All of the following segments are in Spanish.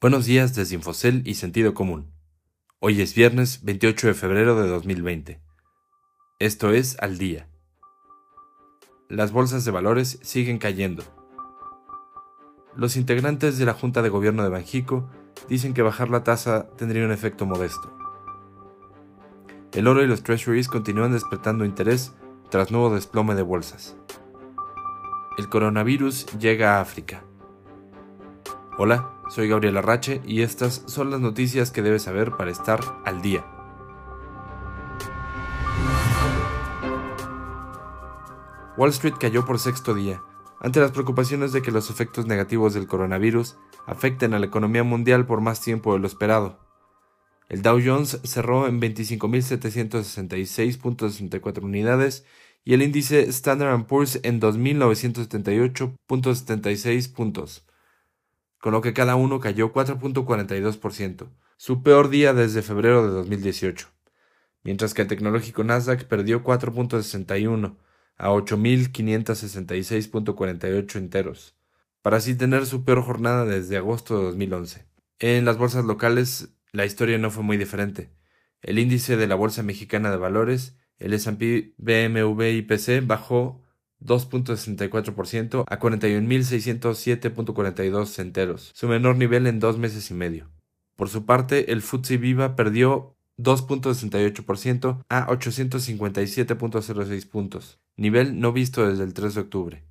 Buenos días desde Infocel y Sentido Común. Hoy es viernes 28 de febrero de 2020. Esto es Al Día. Las bolsas de valores siguen cayendo. Los integrantes de la Junta de Gobierno de Banjico dicen que bajar la tasa tendría un efecto modesto. El oro y los treasuries continúan despertando interés tras nuevo desplome de bolsas. El coronavirus llega a África. Hola, soy Gabriel Arrache y estas son las noticias que debes saber para estar al día. Wall Street cayó por sexto día, ante las preocupaciones de que los efectos negativos del coronavirus afecten a la economía mundial por más tiempo de lo esperado. El Dow Jones cerró en 25.766.64 unidades y el índice Standard Poor's en 2.978.76 puntos con lo que cada uno cayó 4.42%, su peor día desde febrero de 2018, mientras que el tecnológico Nasdaq perdió 4.61 a 8.566.48 enteros, para así tener su peor jornada desde agosto de 2011. En las bolsas locales, la historia no fue muy diferente. El índice de la Bolsa Mexicana de Valores, el S&P BMV IPC, bajó 2.64% a 41.607.42 centeros, su menor nivel en dos meses y medio. Por su parte, el FTSE Viva perdió 2.68% a 857.06 puntos, nivel no visto desde el 3 de octubre.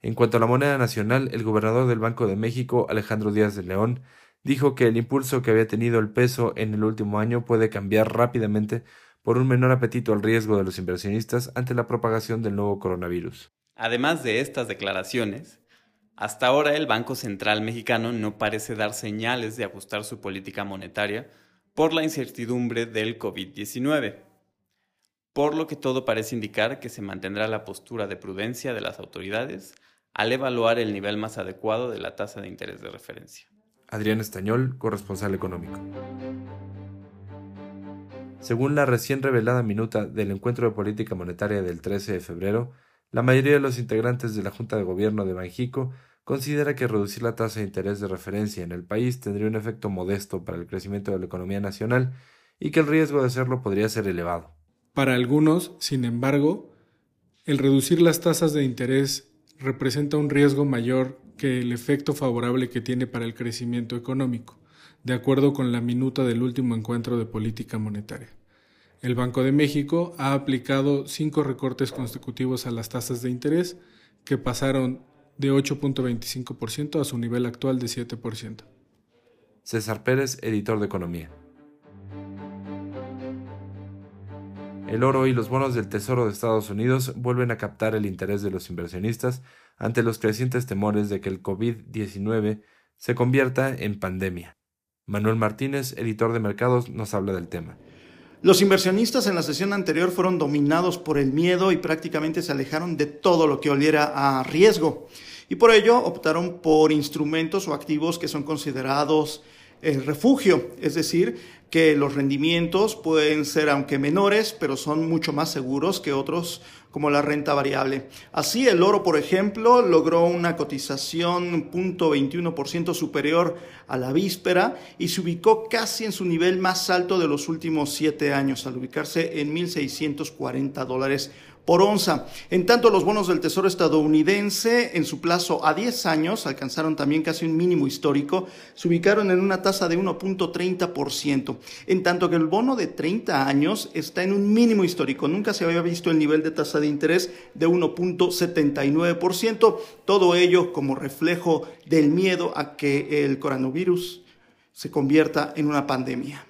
En cuanto a la moneda nacional, el gobernador del Banco de México, Alejandro Díaz de León, dijo que el impulso que había tenido el peso en el último año puede cambiar rápidamente por un menor apetito al riesgo de los inversionistas ante la propagación del nuevo coronavirus. Además de estas declaraciones, hasta ahora el Banco Central mexicano no parece dar señales de ajustar su política monetaria por la incertidumbre del COVID-19, por lo que todo parece indicar que se mantendrá la postura de prudencia de las autoridades al evaluar el nivel más adecuado de la tasa de interés de referencia. Adrián Estañol, corresponsal económico. Según la recién revelada minuta del encuentro de política monetaria del 13 de febrero, la mayoría de los integrantes de la Junta de Gobierno de Banjico considera que reducir la tasa de interés de referencia en el país tendría un efecto modesto para el crecimiento de la economía nacional y que el riesgo de hacerlo podría ser elevado. Para algunos, sin embargo, el reducir las tasas de interés representa un riesgo mayor que el efecto favorable que tiene para el crecimiento económico de acuerdo con la minuta del último encuentro de política monetaria. El Banco de México ha aplicado cinco recortes consecutivos a las tasas de interés que pasaron de 8.25% a su nivel actual de 7%. César Pérez, editor de Economía. El oro y los bonos del Tesoro de Estados Unidos vuelven a captar el interés de los inversionistas ante los crecientes temores de que el COVID-19 se convierta en pandemia. Manuel Martínez, editor de mercados, nos habla del tema. Los inversionistas en la sesión anterior fueron dominados por el miedo y prácticamente se alejaron de todo lo que oliera a riesgo. Y por ello optaron por instrumentos o activos que son considerados el refugio, es decir, que los rendimientos pueden ser aunque menores, pero son mucho más seguros que otros como la renta variable. Así, el oro, por ejemplo, logró una cotización 0.21% superior a la víspera y se ubicó casi en su nivel más alto de los últimos siete años, al ubicarse en 1.640 dólares por onza. En tanto, los bonos del Tesoro estadounidense en su plazo a 10 años alcanzaron también casi un mínimo histórico, se ubicaron en una tasa de 1.30%, en tanto que el bono de 30 años está en un mínimo histórico. Nunca se había visto el nivel de tasa de interés de 1.79%, todo ello como reflejo del miedo a que el coronavirus se convierta en una pandemia.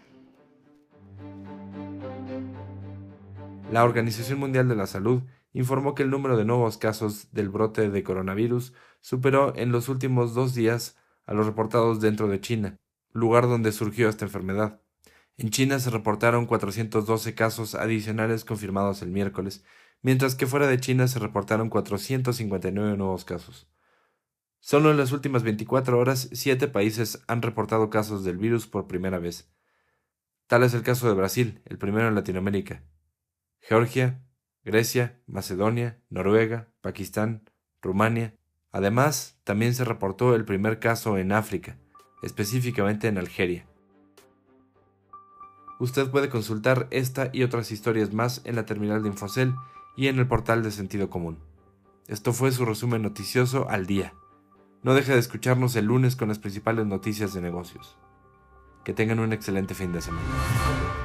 La Organización Mundial de la Salud informó que el número de nuevos casos del brote de coronavirus superó en los últimos dos días a los reportados dentro de China, lugar donde surgió esta enfermedad. En China se reportaron 412 casos adicionales confirmados el miércoles, mientras que fuera de China se reportaron 459 nuevos casos. Solo en las últimas 24 horas, siete países han reportado casos del virus por primera vez. Tal es el caso de Brasil, el primero en Latinoamérica, Georgia, Grecia, Macedonia, Noruega, Pakistán, Rumania. Además, también se reportó el primer caso en África, específicamente en Algeria. Usted puede consultar esta y otras historias más en la terminal de Infocel y en el portal de Sentido Común. Esto fue su resumen noticioso al día. No deje de escucharnos el lunes con las principales noticias de negocios. Que tengan un excelente fin de semana.